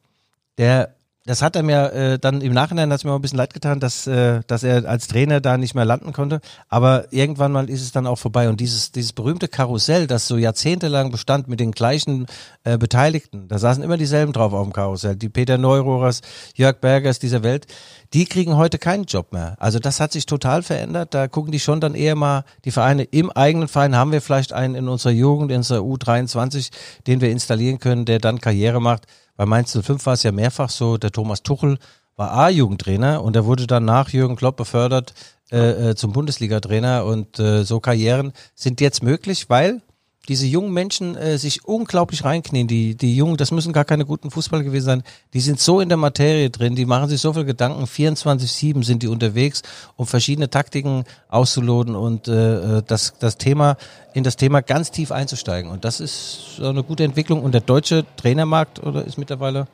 der, das hat er mir äh, dann im Nachhinein hat mir auch ein bisschen leid getan, dass, äh, dass er als Trainer da nicht mehr landen konnte. Aber irgendwann mal ist es dann auch vorbei. Und dieses, dieses berühmte Karussell, das so jahrzehntelang bestand mit den gleichen äh, Beteiligten, da saßen immer dieselben drauf auf dem Karussell. Die Peter Neurohrers, Jörg Bergers dieser Welt, die kriegen heute keinen Job mehr. Also das hat sich total verändert. Da gucken die schon dann eher mal die Vereine. Im eigenen Verein haben wir vielleicht einen in unserer Jugend, in unserer U23, den wir installieren können, der dann Karriere macht. Bei Mainz 05 war es ja mehrfach so, der Thomas Tuchel war A-Jugendtrainer und er wurde dann nach Jürgen Klopp befördert äh, äh, zum Bundesliga-Trainer und äh, so Karrieren sind jetzt möglich, weil diese jungen Menschen äh, sich unglaublich reinknien. Die, die Jungen, das müssen gar keine guten Fußballer gewesen sein. Die sind so in der Materie drin, die machen sich so viel Gedanken. 24-7 sind die unterwegs, um verschiedene Taktiken auszuloten und äh, äh, das, das Thema, in das Thema ganz tief einzusteigen. Und das ist so eine gute Entwicklung. Und der deutsche Trainermarkt oder ist mittlerweile,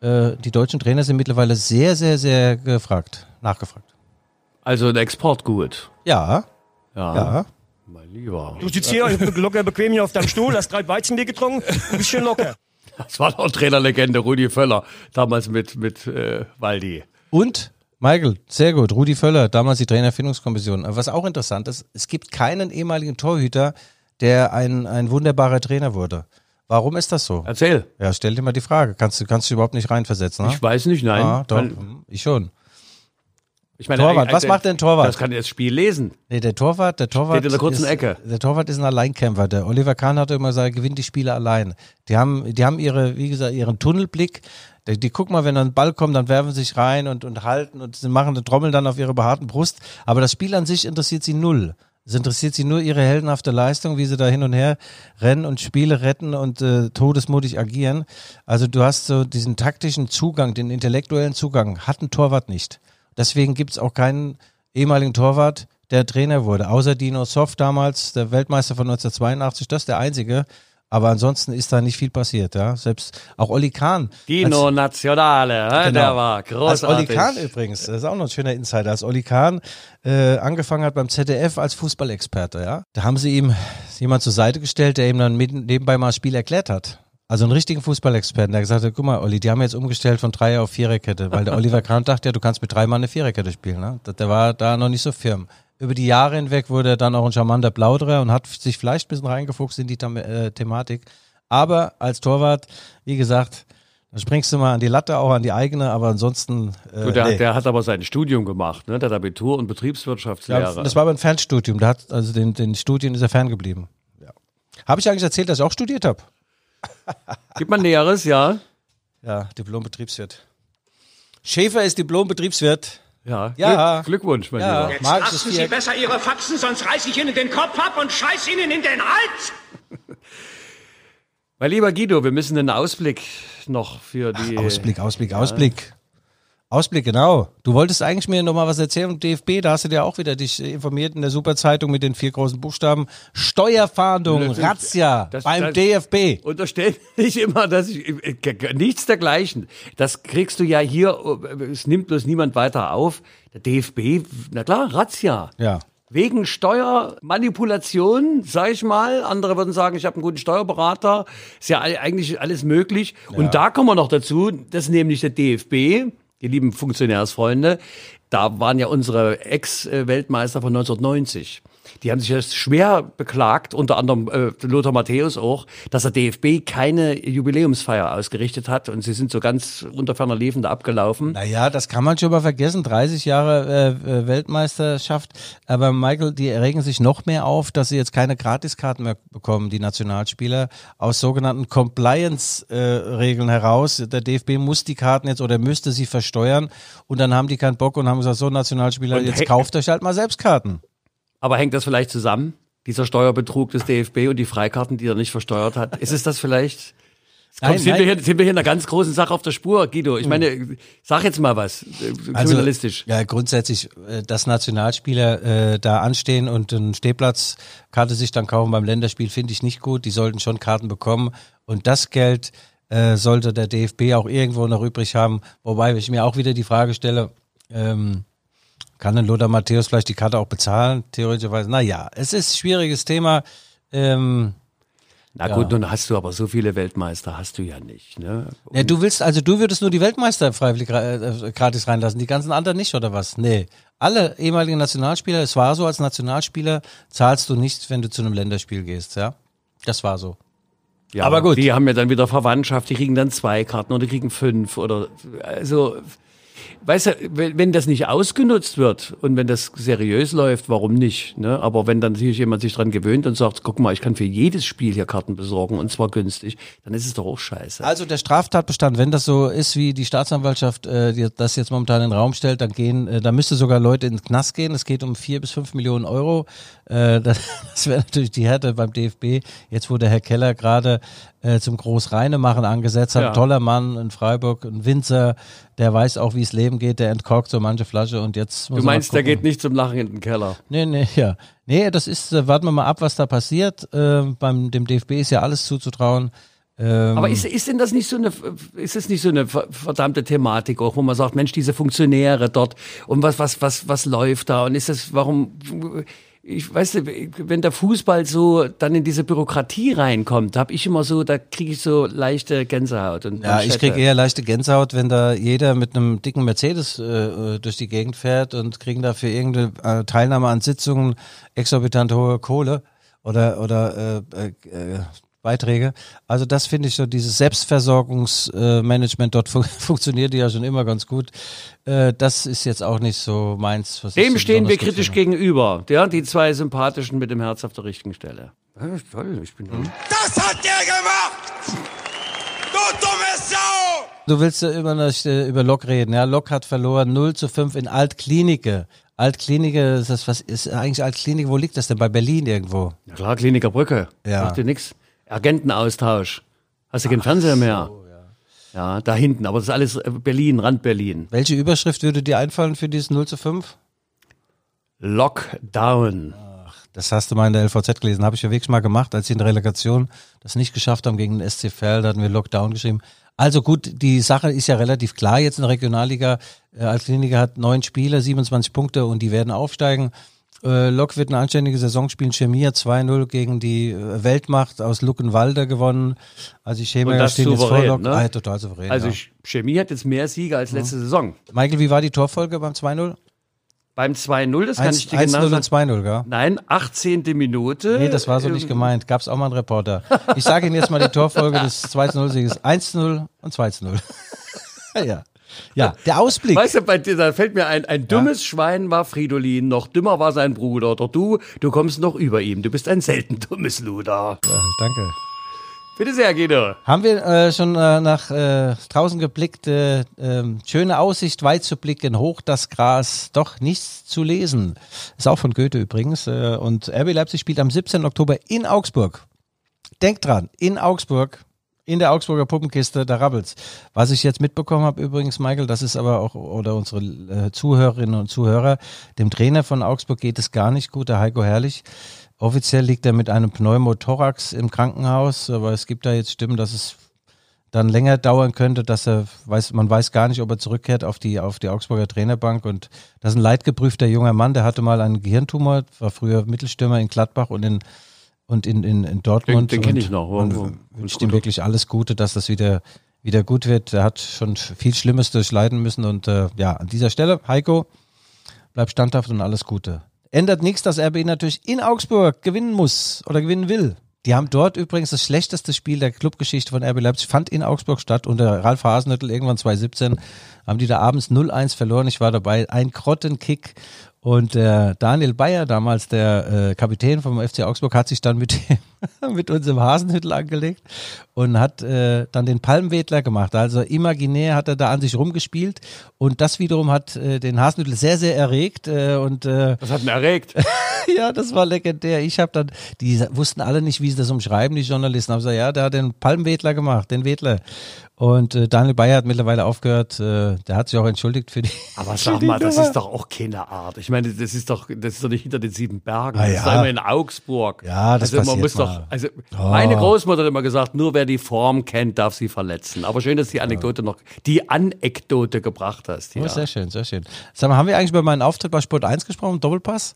äh, die deutschen Trainer sind mittlerweile sehr, sehr, sehr gefragt, nachgefragt. Also ein Exportgut. Ja, Ja. ja. Mein Lieber. Du sitzt hier locker bequem hier auf deinem Stuhl, hast drei Weizenbier getrunken und bist schön locker. Das war doch Trainerlegende Rudi Völler, damals mit, mit äh, Waldi. Und Michael, sehr gut. Rudi Völler, damals die Trainerfindungskommission. Aber Was auch interessant ist, es gibt keinen ehemaligen Torhüter, der ein, ein wunderbarer Trainer wurde. Warum ist das so? Erzähl. Ja, stell dir mal die Frage. Kannst du kannst du überhaupt nicht reinversetzen, ne? Ich weiß nicht, nein. Ah, doch. Hm, Ich schon. Ich meine, Torwart, was macht denn Torwart? Das kann das Spiel lesen. Nee, der Torwart, der Torwart Steht in der kurzen ist, Ecke. Der Torwart ist ein Alleinkämpfer. Der Oliver Kahn hat immer gesagt, er gewinnt die Spiele allein. Die haben, die haben ihre, wie gesagt, ihren Tunnelblick. Die, die gucken mal, wenn ein Ball kommt, dann werfen sie sich rein und, und halten und sie machen eine Trommel dann auf ihre behaarten Brust. Aber das Spiel an sich interessiert sie null. Es interessiert sie nur ihre heldenhafte Leistung, wie sie da hin und her rennen und Spiele retten und äh, todesmutig agieren. Also du hast so diesen taktischen Zugang, den intellektuellen Zugang, hat ein Torwart nicht. Deswegen gibt es auch keinen ehemaligen Torwart, der Trainer wurde. Außer Dino Soft damals, der Weltmeister von 1982, das ist der einzige. Aber ansonsten ist da nicht viel passiert, ja. Selbst auch Olli Kahn. Dino als, Nationale? Genau. der war als großartig. Olli Kahn übrigens, das ist auch noch ein schöner Insider, als Olli Kahn äh, angefangen hat beim ZDF als Fußballexperte, ja. Da haben sie ihm jemand zur Seite gestellt, der ihm dann mit, nebenbei mal das Spiel erklärt hat. Also einen richtigen Fußballexperten, der gesagt hat, guck mal, Olli, die haben jetzt umgestellt von Dreier auf Viererkette, weil der Oliver Kahn dachte ja, du kannst mit drei Mann eine Viererkette spielen. Ne? Der war da noch nicht so firm. Über die Jahre hinweg wurde er dann auch ein charmanter Plauderer und hat sich vielleicht ein bisschen reingefuchst in die äh, Thematik. Aber als Torwart, wie gesagt, da springst du mal an die Latte, auch an die eigene, aber ansonsten. Äh, Gut, der, nee. der hat aber sein Studium gemacht, ne? Der hat Abitur und ja, Betriebswirtschaftslehre. das war aber ein Fernstudium. Der hat, also den, den Studien ist er ferngeblieben. Ja. Habe ich eigentlich erzählt, dass ich auch studiert habe? Gib mal Näheres, ja. Ja, Diplom-Betriebswirt. Schäfer ist Diplom-Betriebswirt. Ja. Ja. Glück, Glückwunsch, mein Ja. Lieber. Jetzt lassen Sie besser Ihre Faxen, sonst reiß ich Ihnen den Kopf ab und scheiß Ihnen in den Hals. Mein lieber Guido, wir müssen einen Ausblick noch für die. Ausblick, Ausblick, Ausblick. Ausblick, genau. Du wolltest eigentlich mir noch mal was erzählen vom DFB, da hast du dir auch wieder dich informiert in der Superzeitung mit den vier großen Buchstaben. Steuerfahndung, Razzia das- beim das- DFB. Unterstell nicht immer, dass ich nichts dergleichen. Das kriegst du ja hier, es nimmt bloß niemand weiter auf. Der DFB, na klar, Razzia. Ja. Wegen Steuermanipulation, sag ich mal. Andere würden sagen, ich habe einen guten Steuerberater. Ist ja eigentlich alles möglich. Und da kommen wir noch dazu, dass nämlich der DFB, die lieben Funktionärsfreunde, da waren ja unsere Ex-Weltmeister von 1990. Die haben sich erst schwer beklagt, unter anderem äh, Lothar Matthäus auch, dass der DFB keine Jubiläumsfeier ausgerichtet hat und sie sind so ganz unter ferner Liefen da abgelaufen. Naja, das kann man schon mal vergessen. 30 Jahre äh, äh, Weltmeisterschaft. Aber Michael, die regen sich noch mehr auf, dass sie jetzt keine Gratiskarten mehr bekommen, die Nationalspieler, aus sogenannten Compliance-Regeln heraus. Der DFB muss die Karten jetzt oder müsste sie versteuern. Und dann haben die keinen Bock und haben gesagt, so Nationalspieler, Und jetzt kauft euch halt mal selbst Karten. Aber hängt das vielleicht zusammen? Dieser Steuerbetrug des DFB und die Freikarten, die er nicht versteuert hat. Ist es das vielleicht? Komm, Nein, sind, nein. Wir hier, sind wir hier in einer ganz großen Sache auf der Spur, Guido? Ich meine, sag jetzt mal was, äh, journalistisch. Ja, grundsätzlich, äh, dass Nationalspieler äh, da anstehen und einen Stehplatzkarte sich dann kaufen beim Länderspiel, finde ich nicht gut. Die sollten schon Karten bekommen. Und das Geld äh, sollte der DFB auch irgendwo noch übrig haben. Wobei ich mir auch wieder die Frage stelle, ähm, kann denn Lothar Matthäus vielleicht die Karte auch bezahlen? Theoretischerweise. Naja, es ist ein schwieriges Thema. Ähm, Na gut, nun hast du aber so viele Weltmeister, hast du ja nicht. Ne? Ja, du willst, also du würdest nur die Weltmeister freiwillig äh, gratis reinlassen, die ganzen anderen nicht, oder was? Nee. Alle ehemaligen Nationalspieler, es war so, als Nationalspieler zahlst du nichts, wenn du zu einem Länderspiel gehst, ja? Das war so. Ja, Aber gut. Die haben ja dann wieder Verwandtschaft, die kriegen dann zwei Karten oder die kriegen fünf oder also weißt du, wenn, wenn das nicht ausgenutzt wird und wenn das seriös läuft, warum nicht? Ne? Aber wenn dann natürlich jemand sich dran gewöhnt und sagt, guck mal, ich kann für jedes Spiel hier Karten besorgen und zwar günstig, dann ist es doch auch scheiße. Also der Straftatbestand, wenn das so ist, wie die Staatsanwaltschaft äh, das jetzt momentan in den Raum stellt, dann gehen, äh, da müsste sogar Leute in den Knast gehen. Es geht um vier bis fünf Millionen Euro. Äh, das das wäre natürlich die Härte beim DFB. Jetzt, wo der Herr Keller gerade äh, zum Großreinemachen angesetzt hat, Ja. ein toller Mann in Freiburg, ein Winzer, der weiß auch, wie es Leben geht, der entkorkt so manche Flasche und jetzt muss du meinst, der geht nicht zum Lachen in den Keller. Nee, nee, ja. Nee, das ist, äh, warten wir mal ab, was da passiert. Äh, beim dem DFB ist ja alles zuzutrauen. Ähm, Aber ist, ist denn das nicht so eine, ist es nicht so eine ver- verdammte Thematik auch, wo man sagt, Mensch, diese Funktionäre dort und was, was, was, was läuft da und ist das, warum, ich weiß nicht, wenn der Fußball so dann in diese Bürokratie reinkommt, habe ich immer so, da kriege ich so leichte Gänsehaut und Ja, ich kriege eher leichte Gänsehaut, wenn da jeder mit einem dicken Mercedes äh, äh, durch die Gegend fährt und kriegen dafür irgendeine äh, Teilnahme an Sitzungen exorbitant hohe Kohle oder oder äh, äh, äh, Beiträge. Also das finde ich so, dieses Selbstversorgungsmanagement äh, dort fun funktioniert ja schon immer ganz gut. Äh, das ist jetzt auch nicht so meins. Was ich Dem so stehen wir kritisch finde. gegenüber, ja, die zwei Sympathischen mit dem Herz auf der richtigen Stelle. Ja, toll, ich bin Das hat der gemacht! Du dumme Sau! Du willst ja über, eine- über Lok reden, ja. Lok hat verloren 0 zu 5 in Altklinike. Altklinike, ist das, was ist eigentlich Altklinike? Wo liegt das denn? Bei Berlin irgendwo? Ja klar, Kliniker Brücke. Ja. Macht dir nix. Agentenaustausch. Hast du keinen Fernseher mehr? ja. da hinten. Aber das ist alles äh, Berlin, Rand Berlin. Welche Überschrift würde dir einfallen für dieses 0 zu 5? Lockdown. Das hast du mal in der LVZ gelesen. Habe ich ja wirklich mal gemacht, als sie in der Relegation das nicht geschafft haben gegen den SC Verl. Da hatten wir Lockdown geschrieben. Also gut, die Sache ist ja relativ klar jetzt in der Regionalliga. Äh, Altklinike hat neun Spiele, 27 Punkte und die werden aufsteigen. Äh, Lok wird eine anständige Saison spielen. Chemie hat 2-0 gegen die äh, Weltmacht aus Luckenwalde gewonnen. Also die Und stehen jetzt vor Lok. ne? Ah, total souverän. Also ja. Chemie hat jetzt mehr Siege als letzte Saison. Michael, wie war die Torfolge beim 2-0? Beim 2-0, das kann ich dir 1-0 genau und sagen. 2-0, gell? Nein, 18. Minute. Nee, das war so nicht Ähm, gemeint. Gab's auch mal einen Reporter. Ich sage Ihnen jetzt mal die Torfolge des 2-0-Sieges. 1-0 und 2-0. ja. Ja, der Ausblick. Weißt du, bei dir, da fällt mir ein, ein dummes Schwein war Fridolin, noch dümmer war sein Bruder. Oder du, du kommst noch über ihm. Du bist ein selten dummes Luder. Ja, danke. Bitte sehr, Guido. Haben wir äh, schon äh, nach äh, draußen geblickt, äh, ähm, schöne Aussicht, weit zu blicken, hoch das Gras, doch nichts zu lesen. Ist auch von Goethe übrigens. Äh, und RB Leipzig spielt am 17. Oktober in Augsburg. Denkt dran, in Augsburg in der Augsburger Puppenkiste, da rabbelt's. Was ich jetzt mitbekommen habe übrigens, Michael, das ist aber auch, oder unsere äh, Zuhörerinnen und Zuhörer, dem Trainer von Augsburg geht es gar nicht gut, der Heiko Herrlich. Offiziell liegt er mit einem Pneumothorax im Krankenhaus, aber es gibt da jetzt Stimmen, dass es dann länger dauern könnte, dass er weiß, man weiß gar nicht, ob er zurückkehrt auf die auf die Augsburger Trainerbank und das ist ein leidgeprüfter junger Mann, der hatte mal einen Gehirntumor, war früher Mittelstürmer in Gladbach und in und in, in, in Dortmund. Den- den kenn und- ich noch. Und Wo- wo- wünscht ihm wirklich alles Gute, dass das wieder wieder gut wird. Er hat schon viel Schlimmes durchleiden müssen und äh, ja, an dieser Stelle, Heiko, bleib standhaft und alles Gute. Ändert nichts, dass RB natürlich in Augsburg gewinnen muss oder gewinnen will. Die haben dort übrigens das schlechteste Spiel der Clubgeschichte von RB Leipzig, fand in Augsburg statt. Unter Ralf Hasenhüttl irgendwann 2017 haben die da abends 0-1 verloren. Ich war dabei. Ein Grottenkick. Und der Daniel Bayer, damals der äh, Kapitän vom FC Augsburg, hat sich dann mit, dem, mit unserem Hasenhüttel angelegt und hat äh, dann den Palmwedler gemacht. Also imaginär hat er da an sich rumgespielt und das wiederum hat äh, den Hasenhüttel sehr, sehr erregt äh, und äh, Das hat ihn erregt. ja, das war legendär. Ich habe dann, die wussten alle nicht, wie sie das umschreiben, die Journalisten. Haben gesagt, ja, der hat den Palmwedler gemacht, den Wedler. Und äh, Daniel Bayer hat mittlerweile aufgehört. Äh, der hat sich auch entschuldigt für die. Aber sag mal, das ist doch auch keine Art. Ich meine, das ist doch, das ist doch nicht hinter den sieben Bergen. Ah, das ist ja. doch immer in Augsburg. Ja, das also man muss mal. doch, also meine Großmutter hat immer gesagt, nur wer die Form kennt, darf sie verletzen. Aber schön, dass die Anekdote noch, die Anekdote gebracht hast. Oh, Ja. sehr schön, sehr schön. Sag mal, haben wir eigentlich über meinen Auftritt bei Sport 1 gesprochen, Doppelpass?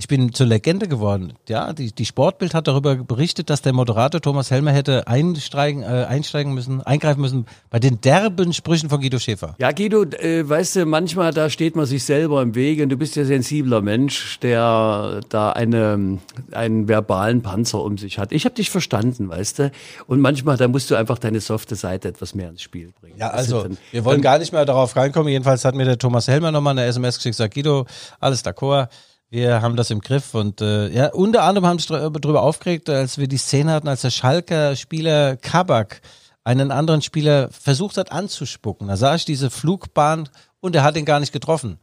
Ich bin zur Legende geworden. Ja, die, die Sportbild hat darüber berichtet, dass der Moderator Thomas Helmer hätte einsteigen, äh, einsteigen müssen, eingreifen müssen bei den derben Sprüchen von Guido Schäfer. Ja, Guido, äh, weißt du, manchmal da steht man sich selber im Weg und du bist ja sensibler Mensch, der da eine, einen verbalen Panzer um sich hat. Ich habe dich verstanden, weißt du, und manchmal da musst du einfach deine softe Seite etwas mehr ins Spiel bringen. Ja, du, also, dann- wir wollen gar nicht mehr darauf reinkommen. Jedenfalls hat mir der Thomas Helmer nochmal eine SMS geschickt, sagt Guido, alles d'accord. Wir haben das im Griff und äh, ja, unter anderem haben dr- darüber aufgeregt, als wir die Szene hatten, als der Schalker Spieler Kabak einen anderen Spieler versucht hat anzuspucken. Da sah ich diese Flugbahn und er hat ihn gar nicht getroffen.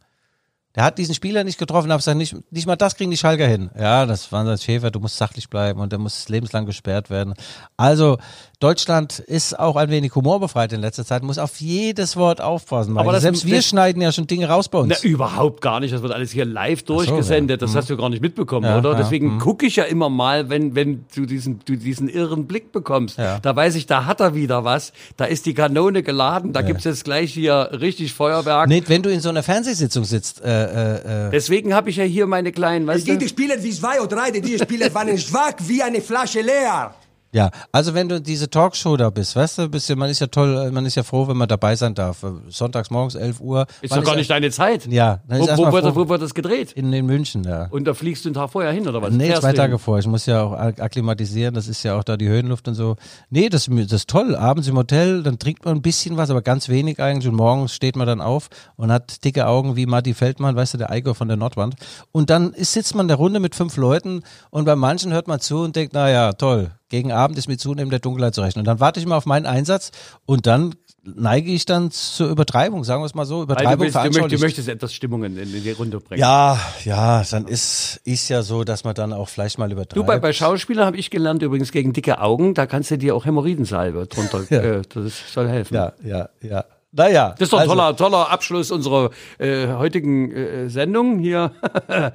Der hat diesen Spieler nicht getroffen, habe gesagt, nicht, nicht mal das kriegen die Schalker hin. Ja, das war das Schäfer, du musst sachlich bleiben und der muss lebenslang gesperrt werden. Also, Deutschland ist auch ein wenig humorbefreit in letzter Zeit, muss auf jedes Wort aufpassen. Aber Aber das- Selbst wir das- schneiden ja schon Dinge raus bei uns. Na, überhaupt gar nicht. Das wird alles hier live durchgesendet. Das hast du gar nicht mitbekommen, Ja, oder? ja, Deswegen gucke ich ja immer mal, wenn, wenn du diesen, du diesen irren Blick bekommst. Ja. Da weiß ich, da hat er wieder was. Da ist die Kanone geladen. Da gibt's jetzt gleich hier richtig Feuerwerk. Nee, wenn du in so einer Fernsehsitzung sitzt, äh, äh, äh, Deswegen habe ich ja hier meine kleinen, weißt du? Die Spieler wie zwei oder drei, die Spieler waren schwach wie eine Flasche leer. Ja, also wenn du diese Talkshow da bist, weißt du, bist ja, man ist ja toll, man ist ja froh, wenn man dabei sein darf. Sonntags morgens 11 Uhr. Ist doch gar nicht deine Zeit. Ja, Wo, wo, wird, das- froh. wo wird das gedreht? In, in München, ja. Und da fliegst du einen Tag vorher hin, oder was? Nee, Fährst zwei Tage hin? vor. Ich muss ja auch ak- akklimatisieren. Das ist ja auch da die Höhenluft und so. Nee, das, das ist toll. Abends im Hotel, dann trinkt man ein bisschen was, aber ganz wenig eigentlich. Und morgens steht man dann auf und hat dicke Augen wie Marty Feldmann, weißt du, der Eiger von der Nordwand. Und dann sitzt man in der Runde mit fünf Leuten und bei manchen hört man zu und denkt, na ja, toll. Gegen Abend ist mit zunehmender Dunkelheit zu rechnen. Und dann warte ich mal auf meinen Einsatz und dann neige ich dann zur Übertreibung, sagen wir es mal so. Übertreibung willst, du, möchtest, du möchtest etwas Stimmung in, in die Runde bringen. Ja, ja, dann ist, ist ja so, dass man dann auch vielleicht mal übertreibt. Du, bei, bei Schauspielern habe ich gelernt, übrigens gegen dicke Augen, da kannst du dir auch Hämorrhoidensalbe drunter, Ja. äh, das soll helfen. Ja, ja, ja. Naja. Das ist doch ein also, toller, toller Abschluss unserer äh, heutigen äh, Sendung hier.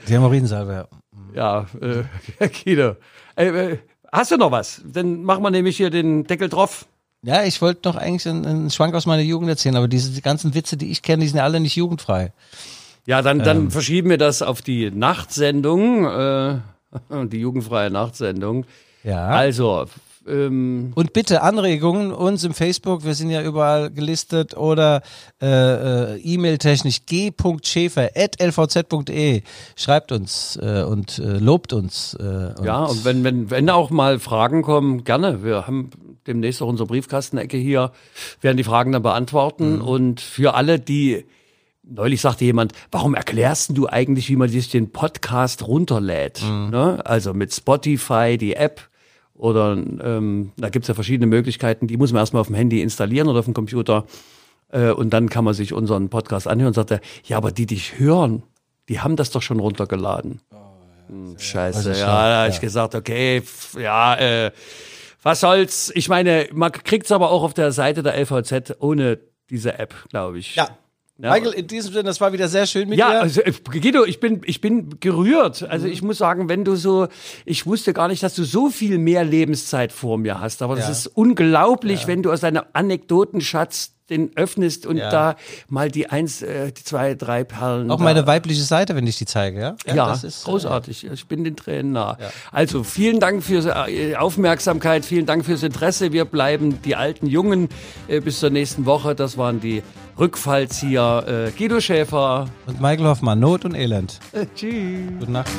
Die Hämorrhoidensalbe, ja. ja, äh, Guido. Äh, äh, hast du noch was? Dann machen wir nämlich hier den Deckel drauf. Ja, ich wollte noch eigentlich einen, einen Schwank aus meiner Jugend erzählen, aber diese die ganzen Witze, die ich kenne, die sind ja alle nicht jugendfrei. Ja, dann, dann Ähm. verschieben wir das auf die Nachtsendung, äh, die jugendfreie Nachtsendung. Ja. Also, ähm, Und bitte Anregungen uns im Facebook, wir sind ja überall gelistet oder äh, äh, E-Mail-technisch g.schäfer.lvz.de. Schreibt uns äh, und äh, lobt uns. Äh, und Ja, und wenn, wenn, wenn auch mal Fragen kommen, gerne. Wir haben demnächst auch unsere Briefkastenecke hier, werden die Fragen dann beantworten. Und für alle, die, neulich sagte jemand, warum erklärst du eigentlich, wie man sich den Podcast runterlädt? Ne? Also mit Spotify, die App. Oder ähm, da gibt's ja verschiedene Möglichkeiten, die muss man erstmal auf dem Handy installieren oder auf dem Computer. Äh, und dann kann man sich unseren Podcast anhören und sagt er, ja, aber die dich hören, die haben das doch schon runtergeladen. Hm, Scheiße, Also ja, schade, da habe ich ja. gesagt, okay, pf, ja, äh, Was soll's? Ich meine, man kriegt's aber auch auf der Seite der LVZ ohne diese App, glaube ich. Ja. Michael, in diesem Sinne, das war wieder sehr schön mit Ja, dir. also, äh, Guido, ich bin, ich bin gerührt. Also ich muss sagen, wenn du so, ich wusste gar nicht, dass du so viel mehr Lebenszeit vor mir hast. Aber das Ja. ist unglaublich, wenn du aus deinem Anekdotenschatz den öffnest und Ja. da mal die eins, äh, die zwei, drei Perlen. Auch da- meine weibliche Seite, wenn ich die zeige, ja? ja, das ist, äh, großartig. Ich bin den Tränen nah. Also vielen Dank für die Aufmerksamkeit, vielen Dank fürs Interesse. Wir bleiben die alten Jungen äh, bis zur nächsten Woche. Das waren die Rückfallzieher äh, Guido Schäfer. Und Michael Hoffmann, Not und Elend. Tschüss. Gute Nacht.